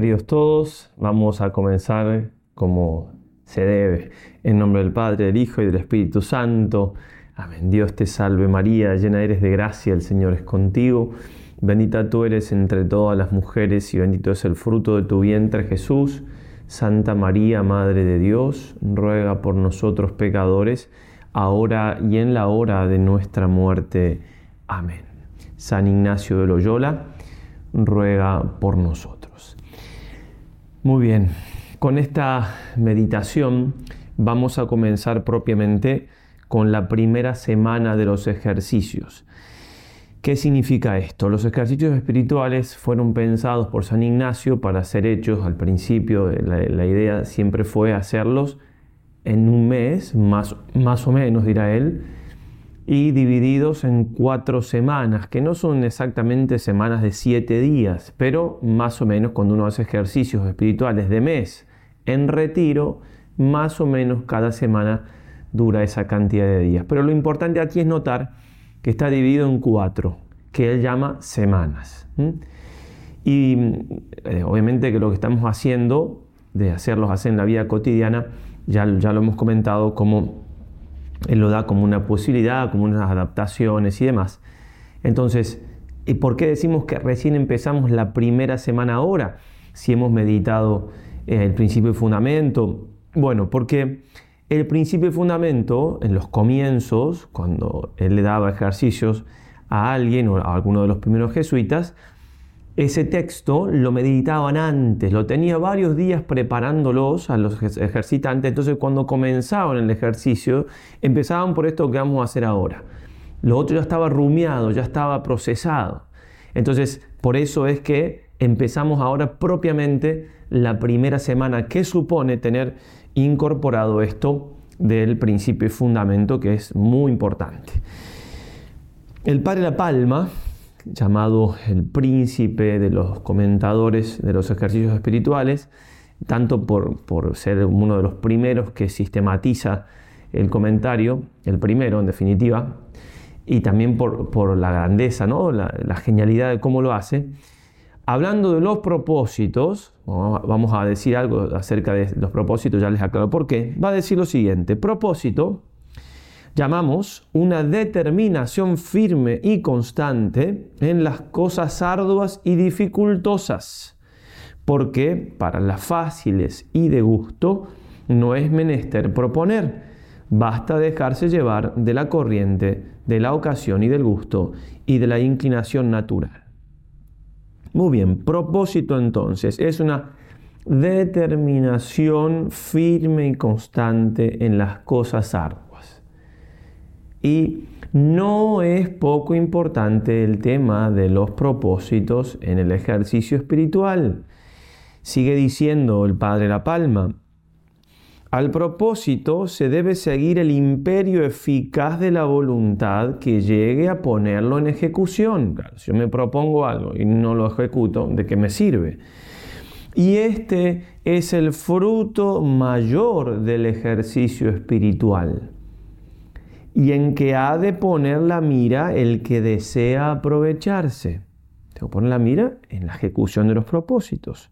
queridos todos, vamos a comenzar como se debe. En nombre del Padre, del Hijo y del Espíritu Santo. Amén. Dios te salve María, llena eres de gracia, el Señor es contigo. Bendita tú eres entre todas las mujeres y bendito es el fruto de tu vientre Jesús. Santa María, Madre de Dios, ruega por nosotros pecadores, ahora y en la hora de nuestra muerte. Amén. San Ignacio de Loyola, ruega por nosotros. Muy bien, con esta meditación vamos a comenzar propiamente con la primera semana de los ejercicios. ¿Qué significa esto? Los ejercicios espirituales fueron pensados por San Ignacio para ser hechos al principio. La, idea siempre fue hacerlos en un mes, más, más o menos, dirá él, y divididos en cuatro semanas, que no son exactamente semanas de siete días, pero más o menos cuando uno hace ejercicios espirituales de mes en retiro, más o menos cada semana dura esa cantidad de días. Pero lo importante aquí es notar que está dividido en cuatro, que él llama semanas. Y eh, obviamente que lo que estamos haciendo, de hacerlos así en la vida cotidiana, ya, ya lo hemos comentado como él lo da como una posibilidad, como unas adaptaciones y demás. Entonces, ¿y por qué decimos que recién empezamos la primera semana ahora? Si hemos meditado eh, el principio y fundamento. Bueno, porque el principio y fundamento, en los comienzos, cuando él le daba ejercicios a alguien o a alguno de los primeros jesuitas, ese texto lo meditaban antes, lo tenía varios días preparándolos a los ejercitantes, entonces cuando comenzaban el ejercicio empezaban por esto que vamos a hacer ahora. Lo otro ya estaba rumiado, ya estaba procesado. Entonces, por eso es que empezamos ahora propiamente la primera semana que supone tener incorporado esto del principio y fundamento que es muy importante. El padre La Palma, llamado el príncipe de los comentadores de los ejercicios espirituales, tanto por, por, ser uno de los primeros que sistematiza el comentario, el primero en definitiva, y también por, por la grandeza, ¿no? La, la, genialidad de cómo lo hace. Hablando de los propósitos, vamos a decir algo acerca de los propósitos, ya les aclaro por qué, va a decir lo siguiente, propósito llamamos una determinación firme y constante en las cosas arduas y dificultosas, porque para las fáciles y de gusto no es menester proponer, basta dejarse llevar de la corriente, de la ocasión y del gusto y de la inclinación natural. Muy bien, propósito entonces es una determinación firme y constante en las cosas arduas. Y no es poco importante el tema de los propósitos en el ejercicio espiritual. Sigue diciendo el Padre La Palma, al propósito se debe seguir el imperio eficaz de la voluntad que llegue a ponerlo en ejecución. si yo me propongo algo y no lo ejecuto, ¿de qué me sirve? Y este es el fruto mayor del ejercicio espiritual y en que ha de poner la mira el que desea aprovecharse. Tengo que poner la mira en la ejecución de los propósitos.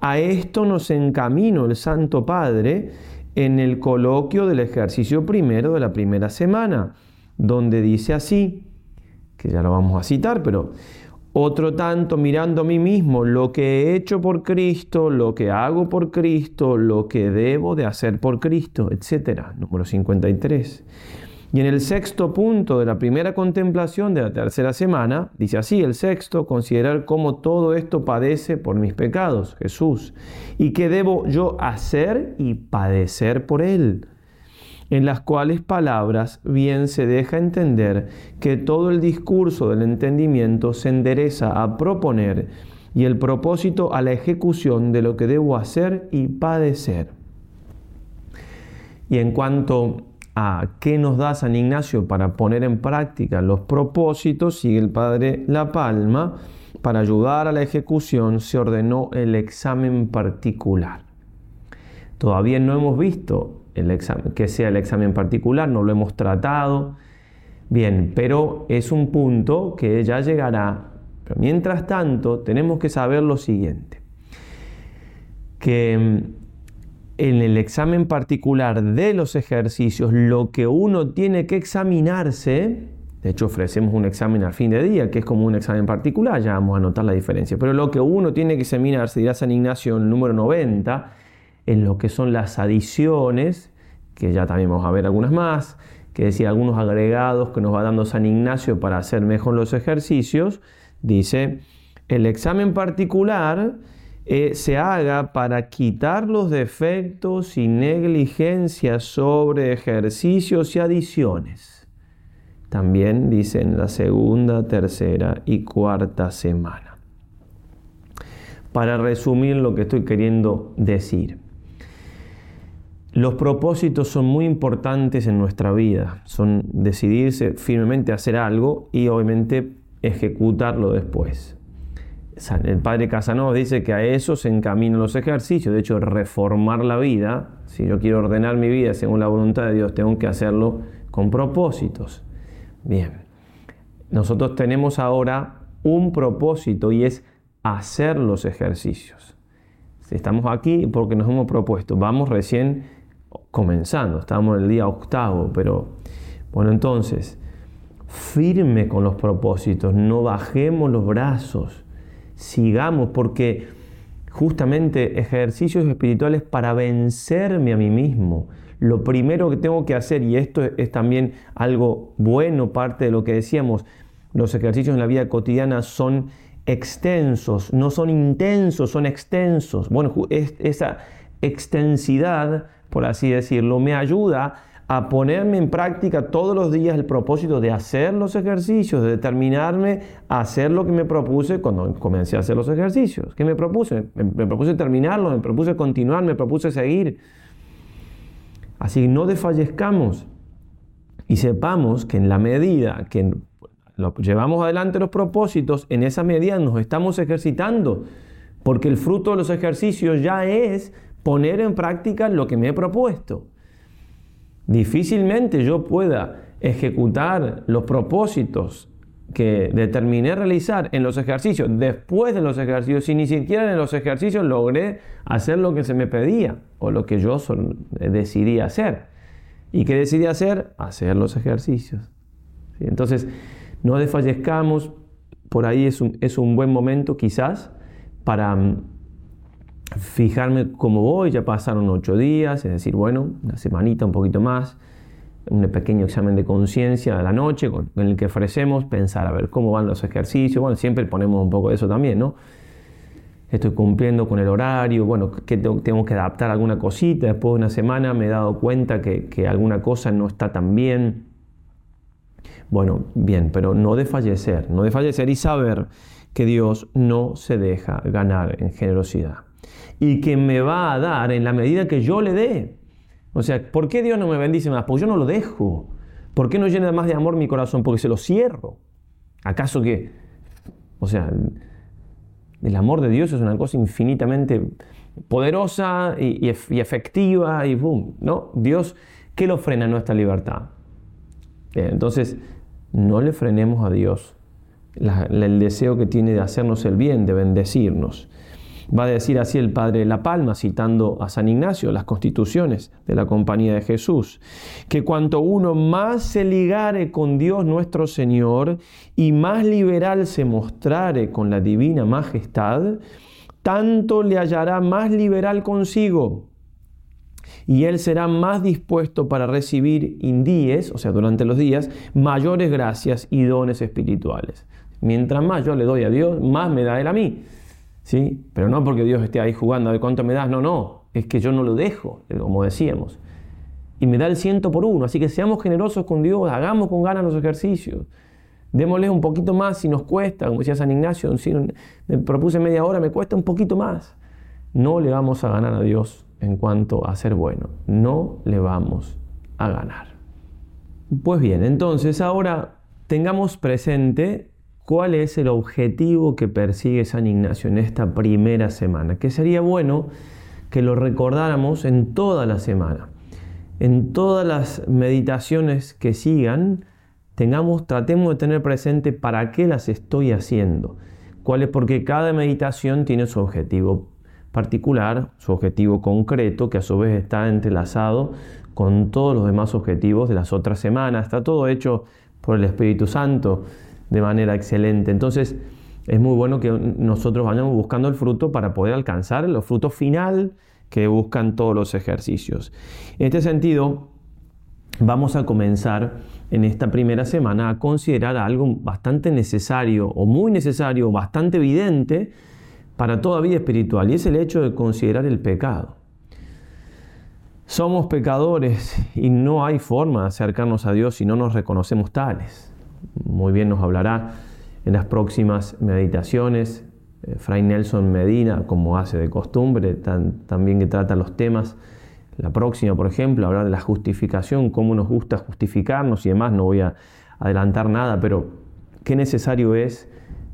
A esto nos encaminó el Santo Padre en el coloquio del ejercicio primero de la primera semana, donde dice así, que ya lo vamos a citar, pero otro tanto mirando a mí mismo lo que he hecho por Cristo, lo que hago por Cristo, lo que debo de hacer por Cristo, etc. Número 53. Y en el sexto punto de la primera contemplación de la tercera semana, dice así, el sexto, considerar cómo todo esto padece por mis pecados, Jesús, y qué debo yo hacer y padecer por él. En las cuales palabras bien se deja entender que todo el discurso del entendimiento se endereza a proponer y el propósito a la ejecución de lo que debo hacer y padecer. Y en cuanto qué nos da San Ignacio para poner en práctica los propósitos, sigue el Padre La Palma, para ayudar a la ejecución se ordenó el examen particular. Todavía no hemos visto el examen, que sea el examen particular, no lo hemos tratado. Bien, pero es un punto que ya llegará. Pero mientras tanto, tenemos que saber lo siguiente. que mm, en el examen particular de los ejercicios, lo que uno tiene que examinarse, de hecho ofrecemos un examen al fin de día, que es como un examen particular, ya vamos a notar la diferencia, pero lo que uno tiene que examinarse, dirá San Ignacio en el número 90, en lo que son las adiciones, que ya también vamos a ver algunas más, que decir algunos agregados que nos va dando San Ignacio para hacer mejor los ejercicios, dice, el examen particular eh, se haga para quitar los defectos y negligencias sobre ejercicios y adiciones. También dice en la segunda, tercera y cuarta semana. Para resumir lo que estoy queriendo decir. Los propósitos son muy importantes en nuestra vida. Son decidirse firmemente a hacer algo y obviamente ejecutarlo después el padre Casanova dice que a eso se encaminan los ejercicios, de hecho reformar la vida, si yo quiero ordenar mi vida según la voluntad de Dios, tengo que hacerlo con propósitos. Bien, nosotros tenemos ahora un propósito y es hacer los ejercicios. Estamos aquí porque nos hemos propuesto, vamos recién comenzando, estamos en el día octavo, pero bueno, entonces, firme con los propósitos, no bajemos los brazos sigamos, porque justamente ejercicios espirituales para vencerme a mí mismo. Lo primero que tengo que hacer, y esto es también algo bueno, parte de lo que decíamos, los ejercicios en la vida cotidiana son extensos, no son intensos, son extensos. Bueno, esa extensidad, por así decirlo, me ayuda a ponerme en práctica todos los días el propósito de hacer los ejercicios, de determinarme a hacer lo que me propuse cuando comencé a hacer los ejercicios. ¿Qué me propuse? Me, propuse terminarlo, me propuse continuar, me propuse seguir. Así que no desfallezcamos y sepamos que en la medida que llevamos adelante los propósitos, en esa medida nos estamos ejercitando, porque el fruto de los ejercicios ya es poner en práctica lo que me he propuesto difícilmente yo pueda ejecutar los propósitos que determiné realizar en los ejercicios, después de los ejercicios, si ni siquiera en los ejercicios logré hacer lo que se me pedía o lo que yo decidí hacer. ¿Y qué decidí hacer? Hacer los ejercicios. Entonces, no desfallezcamos, por ahí es un, es un buen momento quizás para mm, fijarme cómo voy, ya pasaron ocho días, es decir, bueno, una semanita, un poquito más, un pequeño examen de conciencia a la noche con, el que ofrecemos, pensar a ver cómo van los ejercicios, bueno, siempre ponemos un poco de eso también, ¿no? Estoy cumpliendo con el horario, bueno, que tengo que adaptar alguna cosita, después de una semana me he dado cuenta que, que alguna cosa no está tan bien. Bueno, bien, pero no de fallecer, no de fallecer y saber que Dios no se deja ganar en generosidad y que me va a dar en la medida que yo le dé. O sea, ¿por qué Dios no me bendice más? Porque yo no lo dejo. ¿Por qué no llena más de amor mi corazón? Porque se lo cierro. ¿Acaso que, o sea, el amor de Dios es una cosa infinitamente poderosa y, efectiva y boom, ¿no? Dios, ¿qué lo frena nuestra libertad? entonces, no le frenemos a Dios el deseo que tiene de hacernos el bien, de bendecirnos. Va a decir así el padre de La Palma, citando a San Ignacio, las constituciones de la Compañía de Jesús, que cuanto uno más se ligare con Dios nuestro Señor y más liberal se mostrare con la divina majestad, tanto le hallará más liberal consigo y él será más dispuesto para recibir indíes, o sea, durante los días, mayores gracias y dones espirituales. Mientras más yo le doy a Dios, más me da Él a mí. ¿Sí? Pero no porque Dios esté ahí jugando de cuánto me das, no, no, es que yo no lo dejo, como decíamos. Y me da el ciento por uno, así que seamos generosos con Dios, hagamos con ganas los ejercicios. Démosle un poquito más si nos cuesta, como decía San Ignacio, me propuse media hora, me cuesta un poquito más. No le vamos a ganar a Dios en cuanto a ser bueno, no le vamos a ganar. Pues bien, entonces ahora tengamos presente cuál es el objetivo que persigue San Ignacio en esta primera semana, que sería bueno que lo recordáramos en toda la semana. En todas las meditaciones que sigan, tengamos, tratemos de tener presente para qué las estoy haciendo. Cuál es porque cada meditación tiene su objetivo. particular, su objetivo concreto, que a su vez está entrelazado con todos los demás objetivos de las otras semanas. Está todo hecho por el Espíritu Santo de manera excelente. Entonces, es muy bueno que nosotros vayamos buscando el fruto para poder alcanzar el fruto final que buscan todos los ejercicios. En este sentido, vamos a comenzar en esta primera semana a considerar algo bastante necesario o muy necesario, bastante evidente para toda vida espiritual y es el hecho de considerar el pecado. Somos pecadores y no hay forma de acercarnos a Dios si no nos reconocemos tales. Muy bien nos hablará en las próximas meditaciones eh, Fray Nelson Medina, como hace de costumbre, también que trata los temas la próxima, por ejemplo, hablar de la justificación, cómo nos gusta justificarnos y demás, no voy a adelantar nada, pero qué necesario es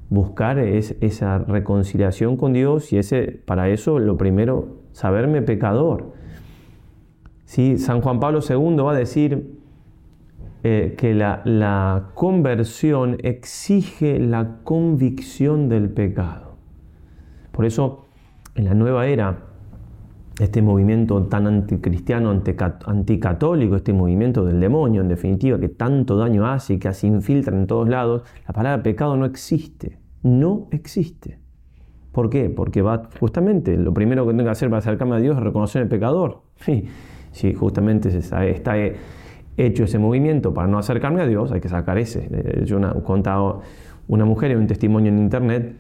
buscar es esa reconciliación con Dios y ese, para eso lo primero, saberme pecador. ¿Sí? San Juan Pablo II va a decir eh, que la, la conversión exige la convicción del pecado. Por eso, en la nueva era, este movimiento tan anticristiano, anticatólico, este movimiento del demonio, en definitiva, que tanto daño hace y que así infiltra en todos lados, la palabra pecado no existe. No existe. ¿Por qué? Porque va justamente, lo primero que tengo que hacer para acercarme a Dios es reconocer el pecador. Si justamente está, está hecho ese movimiento para no acercarme a Dios, hay que sacar ese. Yo he contado una mujer en un testimonio en internet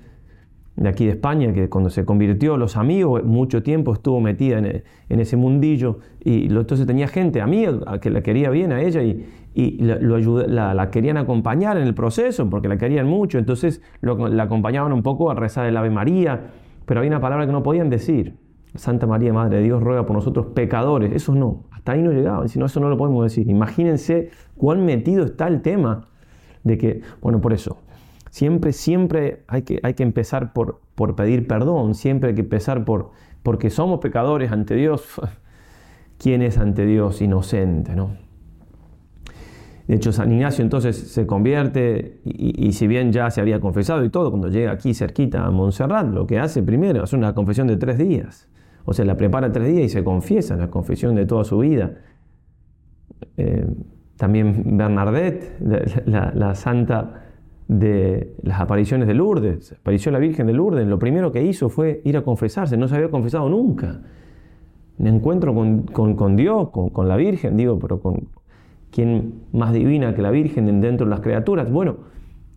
de aquí de España, que cuando se convirtió, los amigos, mucho tiempo estuvo metida en, ese mundillo, y entonces tenía gente, amiga, que la quería bien a ella y, la, querían acompañar en el proceso, porque la querían mucho, entonces la acompañaban un poco a rezar el Ave María, pero había una palabra que no podían decir. Santa María, Madre de Dios, ruega por nosotros pecadores. Eso no, ahí no llegaban, si no, eso no lo podemos decir. Imagínense cuán metido está el tema de que, bueno, por eso, Siempre, siempre hay que, hay que empezar por, por pedir perdón, siempre hay que empezar por, porque somos pecadores ante Dios. ¿Quién es ante Dios inocente? ¿no? De hecho, San Ignacio entonces se convierte y, si bien ya se había confesado y todo, cuando llega aquí cerquita a Montserrat, lo que hace primero es una confesión de tres días. O sea, la prepara tres días y se confiesa la confesión de toda su vida. Eh, también Bernadette, la, santa de las apariciones de Lourdes, apareció la Virgen de Lourdes, lo primero que hizo fue ir a confesarse, no se había confesado nunca. Me encuentro con, Dios, con, la Virgen, digo, pero con quién más divina que la Virgen dentro de las criaturas. Bueno,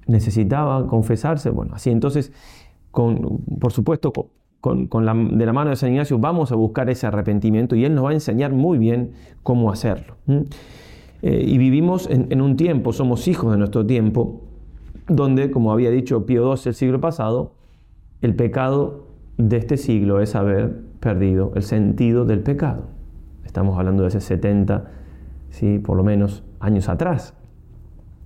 necesitaba confesarse, bueno, así entonces, con, por supuesto, con, la, de la mano de San Ignacio vamos a buscar ese arrepentimiento y él nos va a enseñar muy bien cómo hacerlo. Eh, y vivimos en, un tiempo, somos hijos de nuestro tiempo, donde, como había dicho Pío XII el siglo pasado, el pecado de este siglo es haber perdido el sentido del pecado. Estamos hablando de hace 70, ¿sí? por lo menos, años atrás.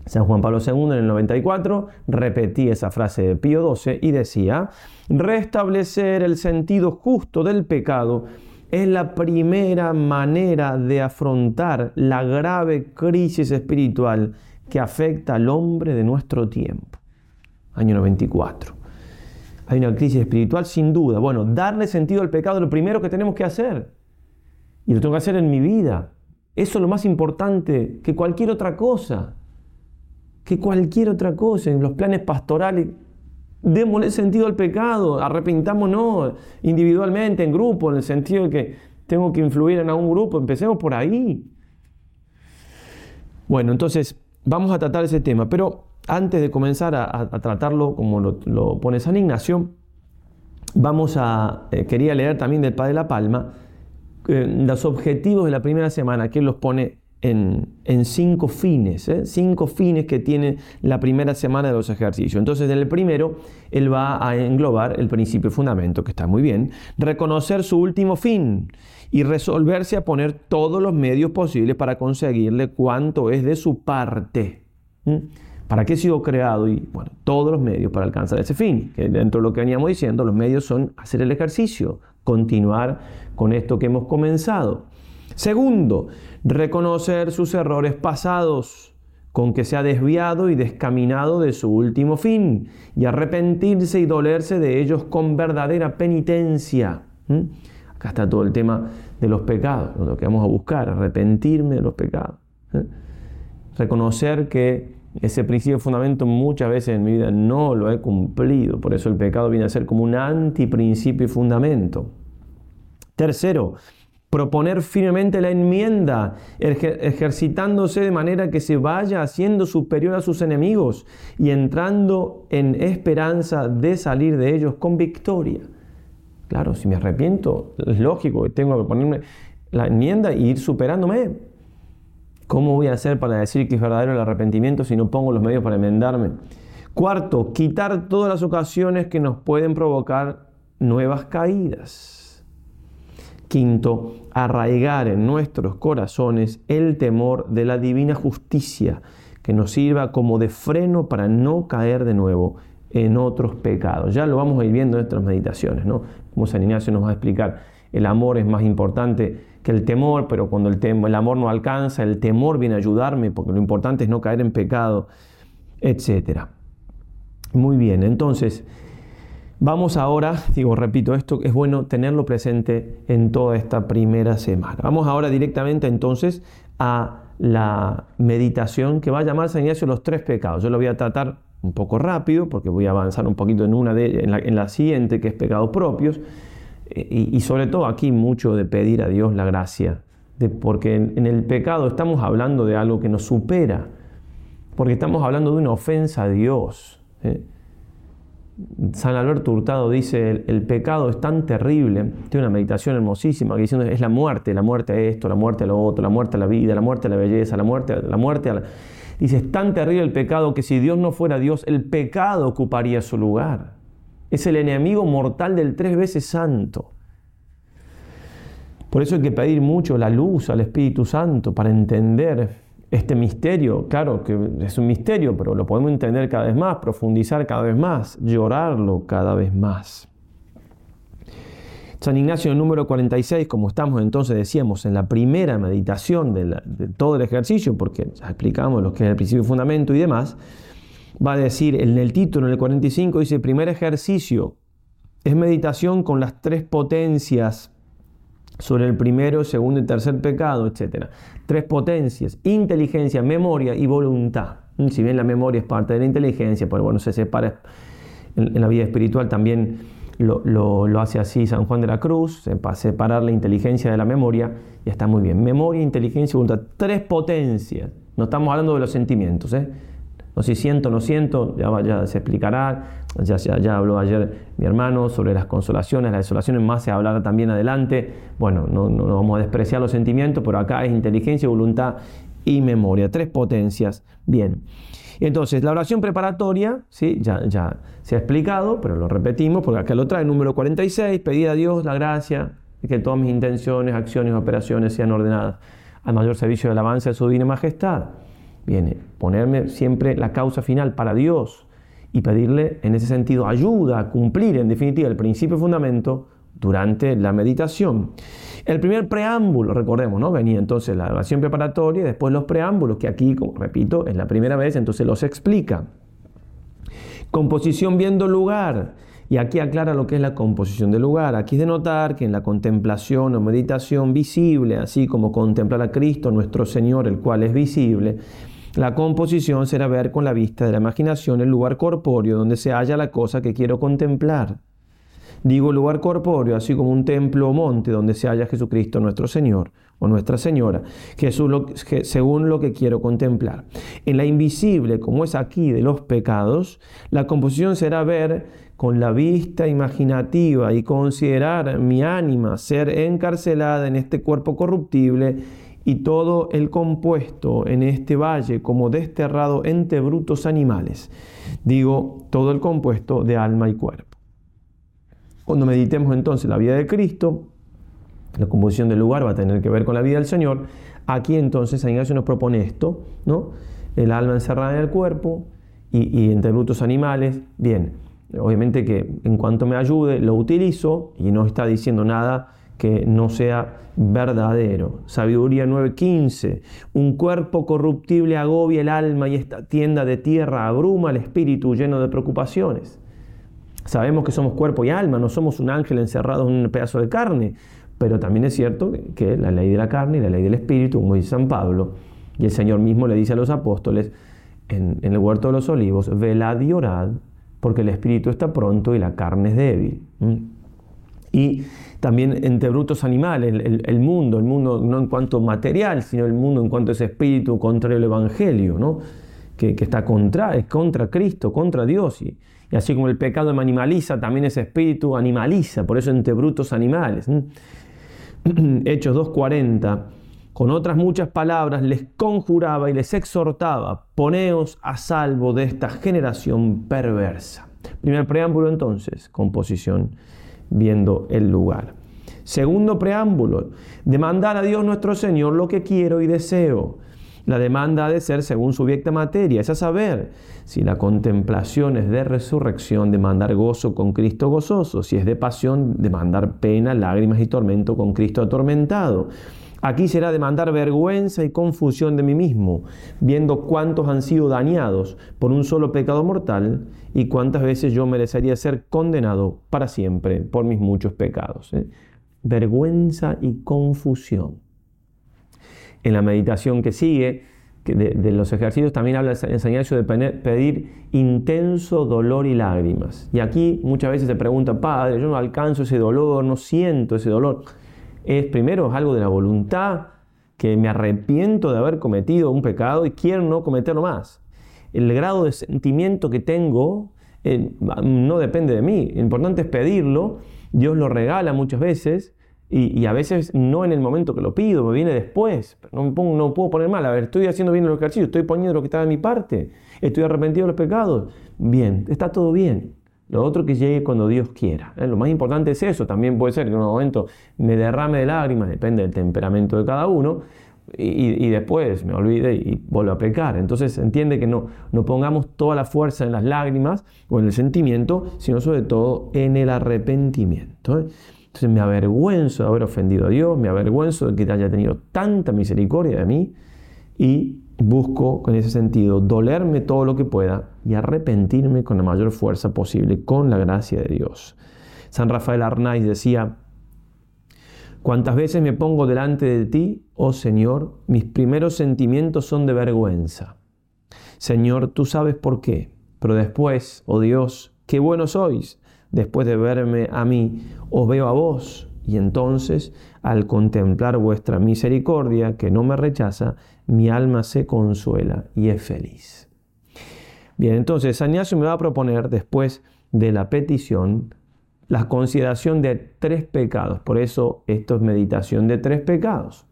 San Juan Pablo II en el 94 repetía esa frase de Pío XII y decía, restablecer el sentido justo del pecado es la primera manera de afrontar la grave crisis espiritual que afecta al hombre de nuestro tiempo. Año 94. Hay una crisis espiritual sin duda. Bueno, darle sentido al pecado es lo primero que tenemos que hacer. Y lo tengo que hacer en mi vida. Eso es lo más importante que cualquier otra cosa. Que cualquier otra cosa. En los planes pastorales, démosle sentido al pecado. Arrepintámonos individualmente, en grupo, en el sentido de que tengo que influir en algún grupo. Empecemos por ahí. Bueno, entonces, vamos a tratar ese tema, pero antes de comenzar a, tratarlo como lo, pone San Ignacio, vamos a, eh, quería leer también del Padre la Palma, eh, los objetivos de la primera semana, que él los pone en, cinco fines, ¿eh? cinco fines que tiene la primera semana de los ejercicios. Entonces, en el primero, él va a englobar el principio y fundamento, que está muy bien, reconocer su último fin y resolverse a poner todos los medios posibles para conseguirle cuanto es de su parte. ¿Para qué sido creado? Y bueno, todos los medios para alcanzar ese fin. Que dentro de lo que veníamos diciendo, los medios son hacer el ejercicio, continuar con esto que hemos comenzado. Segundo, reconocer sus errores pasados con que se ha desviado y descaminado de su último fin, y arrepentirse y dolerse de ellos con verdadera penitencia. Acá está todo el tema de los pecados, lo que vamos a buscar, arrepentirme de los pecados. ¿eh? Reconocer que ese principio de fundamento muchas veces en mi vida no lo he cumplido, por eso el pecado viene a ser como un antiprincipio y fundamento. Tercero, proponer firmemente la enmienda, ejercitándose de manera que se vaya haciendo superior a sus enemigos y entrando en esperanza de salir de ellos con victoria. Claro, si me arrepiento, es lógico que tengo que ponerme la enmienda e ir superándome. ¿Cómo voy a hacer para decir que es verdadero el arrepentimiento si no pongo los medios para enmendarme? Cuarto, quitar todas las ocasiones que nos pueden provocar nuevas caídas. Quinto, arraigar en nuestros corazones el temor de la divina justicia que nos sirva como de freno para no caer de nuevo en otros pecados. Ya lo vamos a ir viendo en nuestras meditaciones, ¿no? Como San Ignacio nos va a explicar, el amor es más importante que el temor, pero cuando el, el amor no alcanza, el temor viene a ayudarme, porque lo importante es no caer en pecado, etc. Muy bien, entonces, vamos ahora, digo, repito, esto es bueno tenerlo presente en toda esta primera semana. Vamos ahora directamente entonces a la meditación que va a llamar San Ignacio los tres pecados. Yo lo voy a tratar un poco rápido, porque voy a avanzar un poquito en, una de, en, la, en la siguiente, que es pecados propios y, sobre todo aquí mucho de pedir a Dios la gracia, porque en, el pecado estamos hablando de algo que nos supera, porque estamos hablando de una ofensa a Dios. ¿eh? San Alberto Hurtado dice, el, pecado es tan terrible, tiene una meditación hermosísima que diciendo, es la muerte, la muerte a esto, la muerte a lo otro, la muerte a la vida, la muerte a la belleza, la muerte, la muerte a la... Dice, es tan terrible el pecado que si Dios no fuera Dios, el pecado ocuparía su lugar. Es el enemigo mortal del tres veces santo. Por eso hay que pedir mucho la luz al Espíritu Santo para entender este misterio. Claro que es un misterio, pero lo podemos entender cada vez más, profundizar cada vez más, llorarlo cada vez más. San Ignacio, número 46, como estamos entonces, decíamos, en la primera meditación de, de todo el ejercicio, porque ya explicamos lo que es el principio y fundamento y demás, va a decir en el título, en el 45, dice, primer ejercicio es meditación con las tres potencias sobre el primero, segundo y tercer pecado, etc. Tres potencias, inteligencia, memoria y voluntad. Si bien la memoria es parte de la inteligencia, pues bueno, se separa en, la vida espiritual también lo, lo, hace así San Juan de la Cruz, para separar la inteligencia de la memoria, y está muy bien. Memoria, inteligencia y voluntad, tres potencias. No estamos hablando de los sentimientos, ¿eh? No si siento, no siento, ya, ya se explicará. Ya, ya, ya, habló ayer mi hermano sobre las consolaciones, las desolaciones, más se hablará también adelante. Bueno, no, no, vamos a despreciar los sentimientos, pero acá es inteligencia, voluntad y memoria. Tres potencias. Bien. Entonces, la oración preparatoria, ¿sí? ya, ya se ha explicado, pero lo repetimos porque acá lo trae, número 46, pedir a Dios la gracia de que todas mis intenciones, acciones, operaciones sean ordenadas al mayor servicio del avance de su divina majestad viene ponerme siempre la causa final para Dios y pedirle en ese sentido ayuda a cumplir en definitiva el principio fundamento durante la meditación. El primer preámbulo, recordemos. Venía entonces la oración preparatoria y después los preámbulos, que aquí, como repito, es la primera vez, entonces los explica. Composición viendo lugar. Y aquí aclara lo que es la composición del lugar. Aquí es de notar que en la contemplación o meditación visible, así como contemplar a Cristo, nuestro Señor, el cual es visible, la composición será ver con la vista de la imaginación el lugar corpóreo donde se halla la cosa que quiero contemplar. Digo lugar corpóreo, así como un templo o monte donde se halla Jesucristo nuestro Señor o Nuestra Señora, Jesús según lo que quiero contemplar. En la invisible, como es aquí de los pecados, la composición será ver con la vista imaginativa y considerar mi ánima ser encarcelada en este cuerpo corruptible y todo el compuesto en este valle como desterrado entre brutos animales. Digo, todo el compuesto de alma y cuerpo. Cuando meditemos entonces la vida de Cristo, la composición del lugar va a tener que ver con la vida del Señor. Aquí entonces San Ignacio nos propone esto, ¿no? El alma encerrada en el cuerpo y, y entre brutos animales. Bien, obviamente que en cuanto me ayude lo utilizo y no está diciendo nada que no sea verdadero. Sabiduría 9:15. Un cuerpo corruptible agobia el alma y esta tienda de tierra abruma el espíritu lleno de preocupaciones. Sabemos que somos cuerpo y alma, no somos un ángel encerrado en un pedazo de carne, pero también es cierto que la ley de la carne y la ley del espíritu, como dice San Pablo, y el Señor mismo le dice a los apóstoles en, el huerto de los olivos, velad y orad, porque el espíritu está pronto y la carne es débil. Y también entre brutos animales, el, mundo, el mundo no en cuanto material, sino el mundo en cuanto es espíritu contra el Evangelio, ¿no? que, está contra, es contra Cristo, contra Dios. Y, así como el pecado me animaliza, también ese espíritu animaliza, por eso entre brutos animales. Hechos 2.40, con otras muchas palabras les conjuraba y les exhortaba, poneos a salvo de esta generación perversa. Primer preámbulo entonces, composición, viendo el lugar. Segundo preámbulo, demandar a Dios nuestro Señor lo que quiero y deseo. La demanda ha de ser según su objeto materia, es a saber, si la contemplación es de resurrección, demandar gozo con Cristo gozoso, si es de pasión, demandar pena, lágrimas y tormento con Cristo atormentado. Aquí será demandar vergüenza y confusión de mí mismo, viendo cuántos han sido dañados por un solo pecado mortal y cuántas veces yo merecería ser condenado para siempre por mis muchos pecados. ¿eh? Vergüenza y confusión en la meditación que sigue, de, los ejercicios, también habla el enseñanza de pedir intenso dolor y lágrimas. Y aquí muchas veces se pregunta, Padre, yo no alcanzo ese dolor, no siento ese dolor. Es primero algo de la voluntad, que me arrepiento de haber cometido un pecado y quiero no cometerlo más. El grado de sentimiento que tengo eh, no depende de mí. Lo importante es pedirlo. Dios lo regala muchas veces y, a veces no en el momento que lo pido, me viene después. No, pongo, no puedo poner mal. A ver, estoy haciendo bien los ejercicios, estoy poniendo lo que está de mi parte, estoy arrepentido de los pecados. Bien, está todo bien. Lo otro que llegue cuando Dios quiera. ¿eh? Lo más importante es eso. También puede ser que en un momento me derrame de lágrimas, depende del temperamento de cada uno, y, después me olvide y vuelvo a pecar. Entonces entiende que no, no pongamos toda la fuerza en las lágrimas o en el sentimiento, sino sobre todo en el arrepentimiento. ¿eh? Entonces me avergüenzo de haber ofendido a Dios, me avergüenzo de que haya tenido tanta misericordia de mí y busco en ese sentido dolerme todo lo que pueda y arrepentirme con la mayor fuerza posible con la gracia de Dios. San Rafael Arnaiz decía, cuantas veces me pongo delante de ti, oh Señor, mis primeros sentimientos son de vergüenza. Señor, tú sabes por qué, pero después, oh Dios, qué bueno sois después de verme a mí, os veo a vos. Y entonces, al contemplar vuestra misericordia, que no me rechaza, mi alma se consuela y es feliz. Bien, entonces San Ignacio me va a proponer, después de la petición, la consideración de tres pecados. Por eso esto es meditación de tres pecados.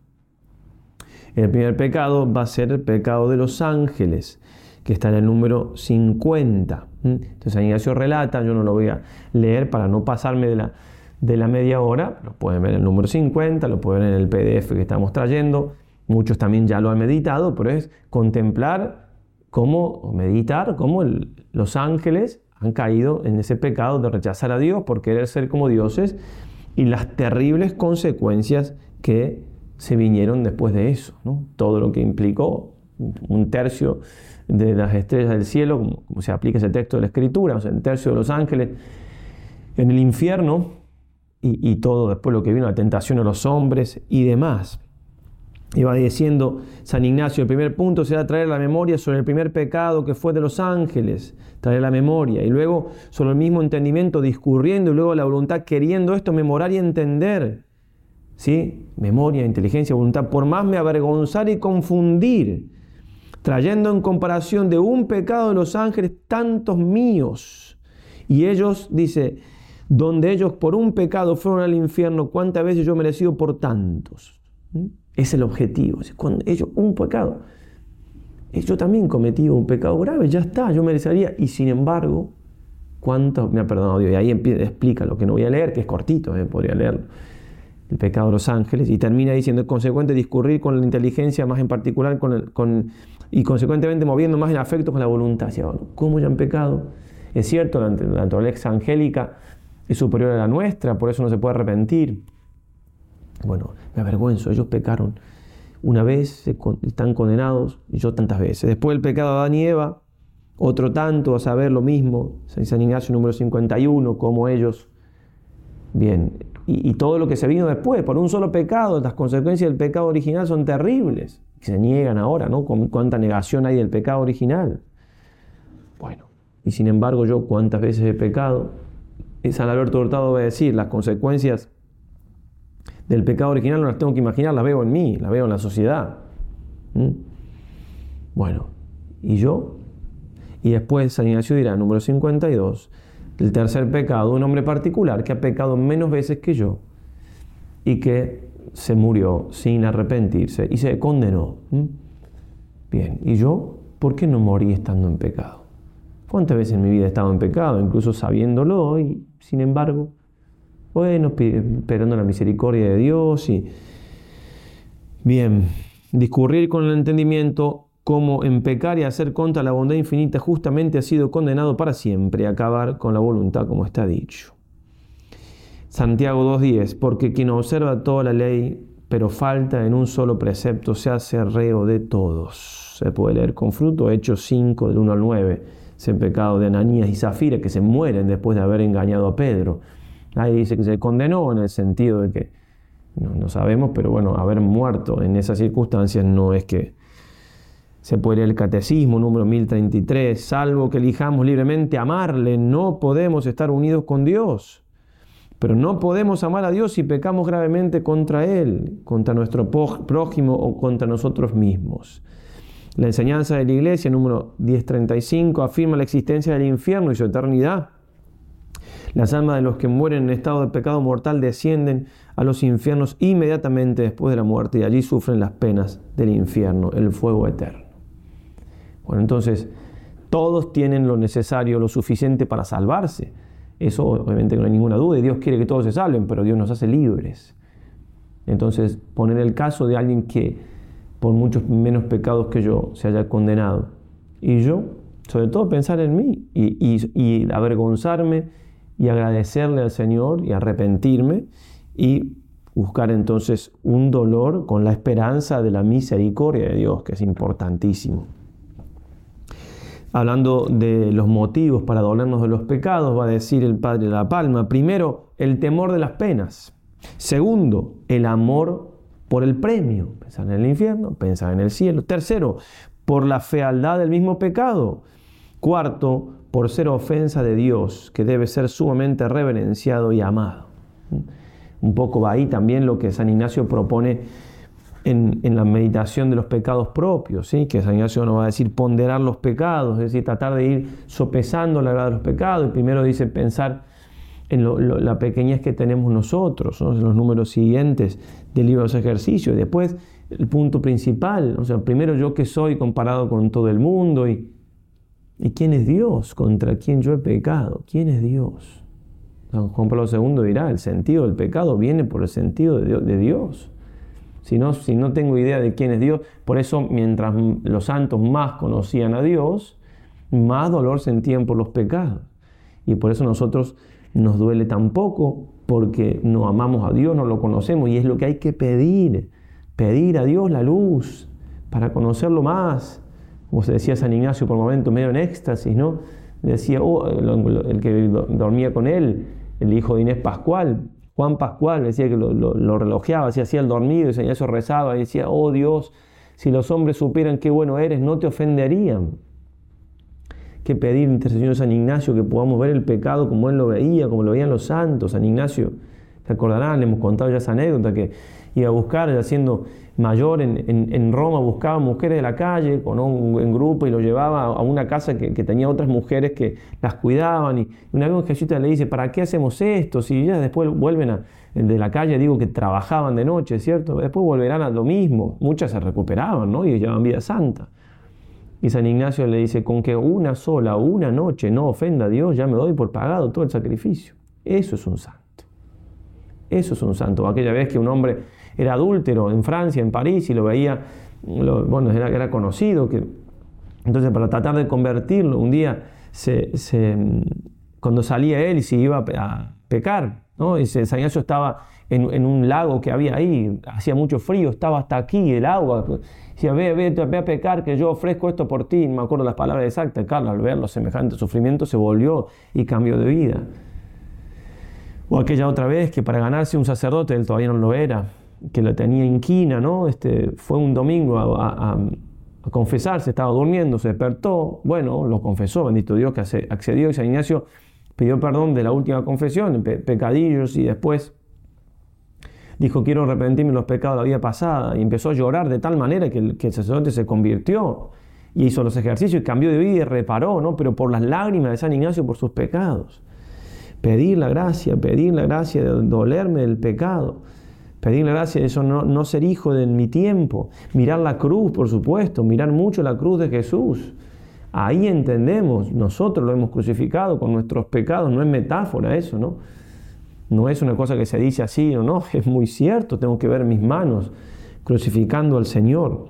El primer pecado va a ser el pecado de los ángeles que está en el número 50. Entonces San Ignacio relata, yo no lo voy a leer para no pasarme de la, de la media hora, lo pueden ver en el número 50, lo pueden ver en el PDF que estamos trayendo, muchos también ya lo han meditado, pero es contemplar cómo, meditar cómo los ángeles han caído en ese pecado de rechazar a Dios por querer ser como dioses y las terribles consecuencias que se vinieron después de eso, todo lo que implicó un tercio de las estrellas del cielo, como, se aplica ese texto de la Escritura, o sea, un tercio de los ángeles en el infierno y, todo después lo que vino, la tentación a los hombres y demás. Y va diciendo San Ignacio, el primer punto será traer la memoria sobre el primer pecado que fue de los ángeles, traer la memoria, y luego sobre el mismo entendimiento discurriendo, y luego la voluntad queriendo esto, memorar y entender. ¿Sí? Memoria, inteligencia, voluntad, por más me avergonzar y confundir trayendo en comparación de un pecado de los ángeles tantos míos. Y ellos, dice, donde ellos por un pecado fueron al infierno, ¿cuántas veces yo he merecido por tantos? ¿Mm? Es el objetivo. Cuando ellos, un pecado. Yo también cometí un pecado grave, ya está, yo merecería. Y sin embargo, ¿cuántos me ha perdonado Dios? Y ahí explica lo que no voy a leer, que es cortito, eh, podría leerlo el pecado de los ángeles, y termina diciendo, consecuente, discurrir con la inteligencia, más en particular con, con y consecuentemente moviendo más el afecto con la voluntad. ¿Cómo ya han pecado? Es cierto, la, naturaleza angélica es superior a la nuestra, por eso no se puede arrepentir. Bueno, me avergüenzo, ellos pecaron una vez, están condenados, y yo tantas veces. Después del pecado de Adán y Eva, otro tanto a saber lo mismo, San Ignacio número 51, como ellos. Bien, y, todo lo que se vino después, por un solo pecado, las consecuencias del pecado original son terribles. Se niegan ahora, ¿no? Cuánta negación hay del pecado original. Bueno, y sin embargo yo cuántas veces he pecado. San Alberto Hurtado va a decir, las consecuencias del pecado original no las tengo que imaginar, las veo en mí, las veo en la sociedad. ¿Mm? Bueno, ¿y yo? Y después San Ignacio dirá, número 52, el tercer pecado, un hombre particular que ha pecado menos veces que yo y que se murió sin arrepentirse y se condenó. ¿Mm? Bien, ¿y yo por qué no morí estando en pecado? ¿Cuántas veces en mi vida he estado en pecado, incluso sabiéndolo y sin embargo, bueno, esperando la misericordia de Dios y... Bien, discurrir con el entendimiento como en pecar y hacer contra la bondad infinita justamente ha sido condenado para siempre a acabar con la voluntad como está dicho. Santiago 2.10, porque quien observa toda la ley, pero falta en un solo precepto, se hace reo de todos. Se puede leer con fruto, Hechos 5, del 1 al 9, ese pecado de Ananías y Zafira que se mueren después de haber engañado a Pedro. Ahí dice que se condenó en el sentido de que, no, sabemos, pero bueno, haber muerto en esas circunstancias no es que se puede leer el Catecismo número 1033, salvo que elijamos libremente amarle, no podemos estar unidos con Dios. Pero no podemos amar a Dios si pecamos gravemente contra Él, contra nuestro prójimo o contra nosotros mismos. La enseñanza de la Iglesia número 1035 afirma la existencia del infierno y su eternidad. Las almas de los que mueren en estado de pecado mortal descienden a los infiernos inmediatamente después de la muerte y allí sufren las penas del infierno, el fuego eterno. Bueno, entonces, todos tienen lo necesario, lo suficiente para salvarse. Eso obviamente no hay ninguna duda, Dios quiere que todos se salven, pero Dios nos hace libres. Entonces, poner el caso de alguien que por muchos menos pecados que yo se haya condenado, y yo, sobre todo, pensar en mí y, avergonzarme y agradecerle al Señor y arrepentirme y buscar entonces un dolor con la esperanza de la misericordia de Dios, que es importantísimo hablando de los motivos para dolernos de los pecados, va a decir el Padre de la Palma. Primero, el temor de las penas. Segundo, el amor por el premio. Pensar en el infierno, pensar en el cielo. Tercero, por la fealdad del mismo pecado. Cuarto, por ser ofensa de Dios, que debe ser sumamente reverenciado y amado. Un poco va ahí también lo que San Ignacio propone en, la meditación de los pecados propios, ¿sí? que San Ignacio nos va a decir ponderar los pecados, es decir, tratar de ir sopesando la verdad de los pecados. Y primero dice pensar en la pequeñez que tenemos nosotros, en los números siguientes del libro de los ejercicios. Y después el punto principal, o sea, primero yo que soy comparado con todo el mundo y, y quién es Dios, contra quién yo he pecado, quién es Dios. Juan Pablo II dirá, el sentido del pecado viene por el sentido de Dios. Si no, si no tengo idea de quién es Dios, por eso mientras los santos más conocían a Dios, más dolor sentían por los pecados. Y por eso nosotros nos duele tan poco, porque no amamos a Dios, no lo conocemos, y es lo que hay que pedir, pedir a Dios la luz para conocerlo más. Como se decía San Ignacio por momento, medio en éxtasis, ¿no? Decía, oh, el que dormía con él, el hijo de Inés Pascual, Juan Pascual decía que lo, lo, relojeaba, se hacía el dormido y eso rezaba y decía, oh Dios, si los hombres supieran qué bueno eres, no te ofenderían. Que pedir intercesión a San Ignacio, que podamos ver el pecado como él lo veía, como lo veían los santos. San Ignacio, se acordarán, le hemos contado ya esa anécdota, que iba a buscar, haciendo mayor en, Roma, buscaba mujeres de la calle con un, grupo y lo llevaba a una casa que, tenía otras mujeres que las cuidaban. Y una vez un jesuita le dice, ¿para qué hacemos esto? Si ya después vuelven a, de la calle, digo que trabajaban de noche, ¿cierto? Después volverán a lo mismo. Muchas se recuperaban, ¿no? Y llevaban vida santa. Y San Ignacio le dice, con que una sola, una noche no ofenda a Dios, ya me doy por pagado todo el sacrificio. Eso es un santo. Eso es un santo. Aquella vez que un hombre era adúltero en Francia, en París, y lo veía, bueno, era, conocido. Que, entonces, para tratar de convertirlo, un día, se, cuando salía él y se iba a pecar, ¿no? Y San Ignacio estaba en, un lago que había ahí, hacía mucho frío, estaba hasta aquí el agua. Decía, ve, ve a pecar, que yo ofrezco esto por ti. No me acuerdo las palabras exactas. Carlos, al ver los semejantes sufrimientos, se volvió y cambió de vida. O aquella otra vez que para ganarse un sacerdote, él todavía no lo era, que lo tenía inquina, ¿no? Este, fue un domingo a, confesarse, estaba durmiendo, se despertó, bueno, lo confesó, bendito Dios que accedió y San Ignacio pidió perdón de la última confesión, pecadillos y después dijo quiero arrepentirme de los pecados de la vida pasada y empezó a llorar de tal manera que el, que el sacerdote se convirtió y hizo los ejercicios y cambió de vida y reparó, ¿no? pero por las lágrimas de San Ignacio por sus pecados. Pedir la gracia, pedir la gracia de dolerme del pecado. Pedir la gracia de eso, no, no ser hijo de mi tiempo. Mirar la cruz, por supuesto, mirar mucho la cruz de Jesús. Ahí entendemos, nosotros lo hemos crucificado con nuestros pecados, no es metáfora eso, ¿no? No es una cosa que se dice así o no, es muy cierto, tengo que ver mis manos crucificando al Señor.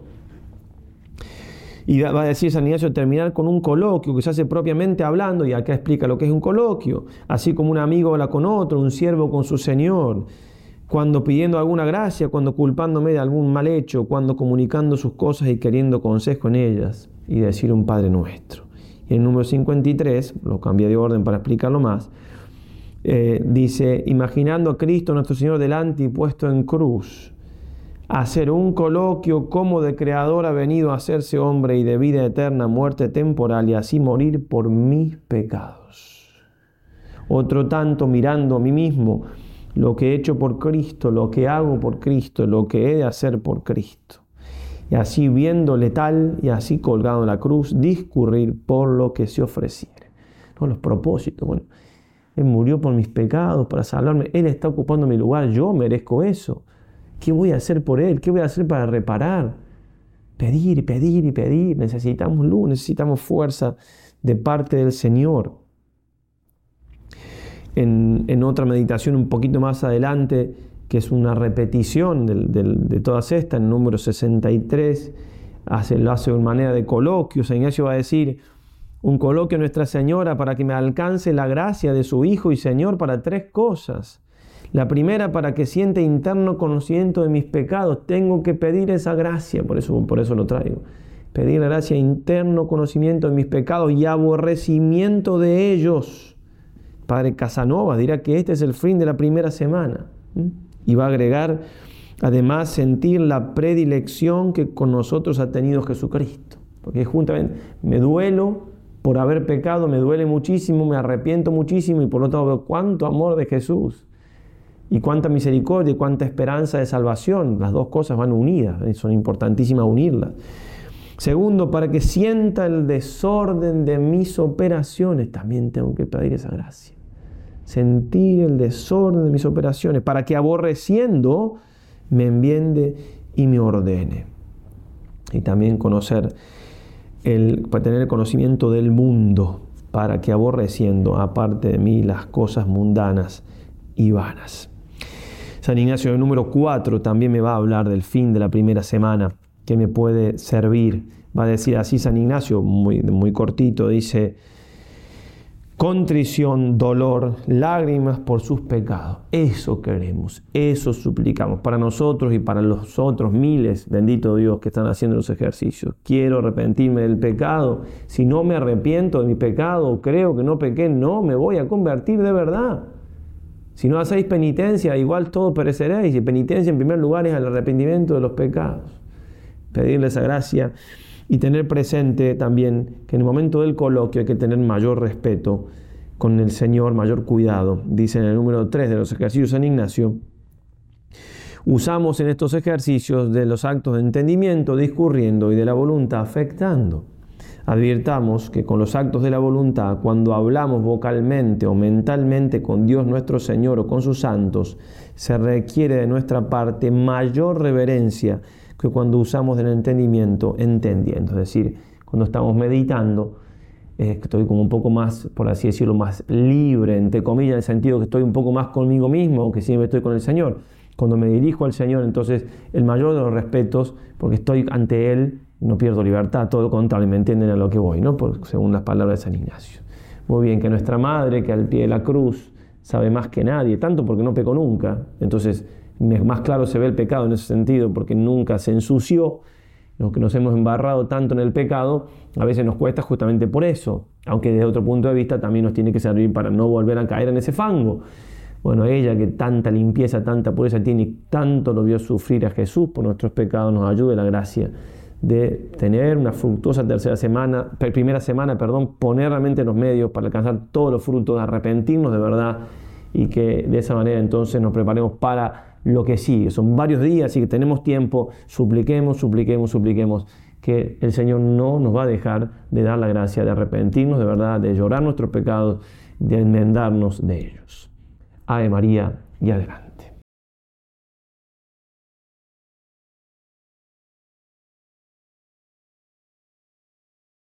Y va a decir San Ignacio terminar con un coloquio que se hace propiamente hablando, y acá explica lo que es un coloquio, así como un amigo habla con otro, un siervo con su Señor, cuando pidiendo alguna gracia, cuando culpándome de algún mal hecho, cuando comunicando sus cosas y queriendo consejo en ellas, y decir un Padre nuestro. Y el número 53, lo cambié de orden para explicarlo más, eh, dice, imaginando a Cristo nuestro Señor delante y puesto en cruz, hacer un coloquio como de creador ha venido a hacerse hombre y de vida eterna, muerte temporal y así morir por mis pecados. Otro tanto mirando a mí mismo, lo que he hecho por Cristo, lo que hago por Cristo, lo que he de hacer por Cristo. Y así viéndole tal y así colgado en la cruz, discurrir por lo que se ofreciere. ¿No? Los propósitos, bueno, Él murió por mis pecados, para salvarme, Él está ocupando mi lugar, yo merezco eso. ¿Qué voy a hacer por Él? ¿Qué voy a hacer para reparar? Pedir y pedir y pedir. Necesitamos luz, necesitamos fuerza de parte del Señor. En, otra meditación un poquito más adelante, que es una repetición de todas estas, en número 63, hace, lo hace de manera de coloquio. San Ignacio va a decir, un coloquio a Nuestra Señora para que me alcance la gracia de su Hijo y Señor para tres cosas la primera, para que siente interno conocimiento de mis pecados, tengo que pedir esa gracia, por eso, por eso lo traigo. Pedir la gracia, interno conocimiento de mis pecados y aborrecimiento de ellos. Padre Casanova dirá que este es el fin de la primera semana. Y va a agregar, además, sentir la predilección que con nosotros ha tenido Jesucristo. Porque juntamente me duelo por haber pecado, me duele muchísimo, me arrepiento muchísimo y por lo tanto, cuánto amor de Jesús y cuánta misericordia y cuánta esperanza de salvación. Las dos cosas van unidas, son importantísimas unirlas. Segundo, para que sienta el desorden de mis operaciones, también tengo que pedir esa gracia. Sentir el desorden de mis operaciones, para que aborreciendo me enviende y me ordene. Y también conocer, el, para tener el conocimiento del mundo, para que aborreciendo, aparte de mí, las cosas mundanas y vanas. San Ignacio el número 4 también me va a hablar del fin de la primera semana, que me puede servir. Va a decir así San Ignacio, muy, muy cortito, dice, contrición, dolor, lágrimas por sus pecados. Eso queremos, eso suplicamos para nosotros y para los otros miles, bendito Dios, que están haciendo los ejercicios. Quiero arrepentirme del pecado. Si no me arrepiento de mi pecado, creo que no pequé, no me voy a convertir de verdad. Si no hacéis penitencia, igual todo pereceréis. Y penitencia en primer lugar es el arrepentimiento de los pecados. Pedirle esa gracia y tener presente también que en el momento del coloquio hay que tener mayor respeto con el Señor, mayor cuidado. Dice en el número 3 de los ejercicios San Ignacio, usamos en estos ejercicios de los actos de entendimiento discurriendo y de la voluntad afectando. Advirtamos que con los actos de la voluntad, cuando hablamos vocalmente o mentalmente con Dios nuestro Señor o con sus santos, se requiere de nuestra parte mayor reverencia que cuando usamos del entendimiento entendiendo. Es decir, cuando estamos meditando, eh, estoy como un poco más, por así decirlo, más libre, entre comillas, en el sentido que estoy un poco más conmigo mismo que siempre estoy con el Señor. Cuando me dirijo al Señor, entonces el mayor de los respetos, porque estoy ante Él no pierdo libertad, todo lo contrario, me entienden a lo que voy, ¿no? según las palabras de San Ignacio. Muy bien, que nuestra madre, que al pie de la cruz sabe más que nadie, tanto porque no pecó nunca. Entonces, más claro se ve el pecado en ese sentido, porque nunca se ensució. Los que nos hemos embarrado tanto en el pecado, a veces nos cuesta justamente por eso, aunque desde otro punto de vista también nos tiene que servir para no volver a caer en ese fango. Bueno, ella que tanta limpieza, tanta pureza tiene y tanto lo vio sufrir a Jesús por nuestros pecados, nos ayude la gracia de tener una fructuosa tercera semana, primera semana, perdón, poner realmente los medios para alcanzar todos los frutos, arrepentirnos de verdad y que de esa manera entonces nos preparemos para lo que sigue. Son varios días y que tenemos tiempo, supliquemos, supliquemos, supliquemos que el Señor no nos va a dejar de dar la gracia de arrepentirnos de verdad, de llorar nuestros pecados, de enmendarnos de ellos. Ave María y adelante.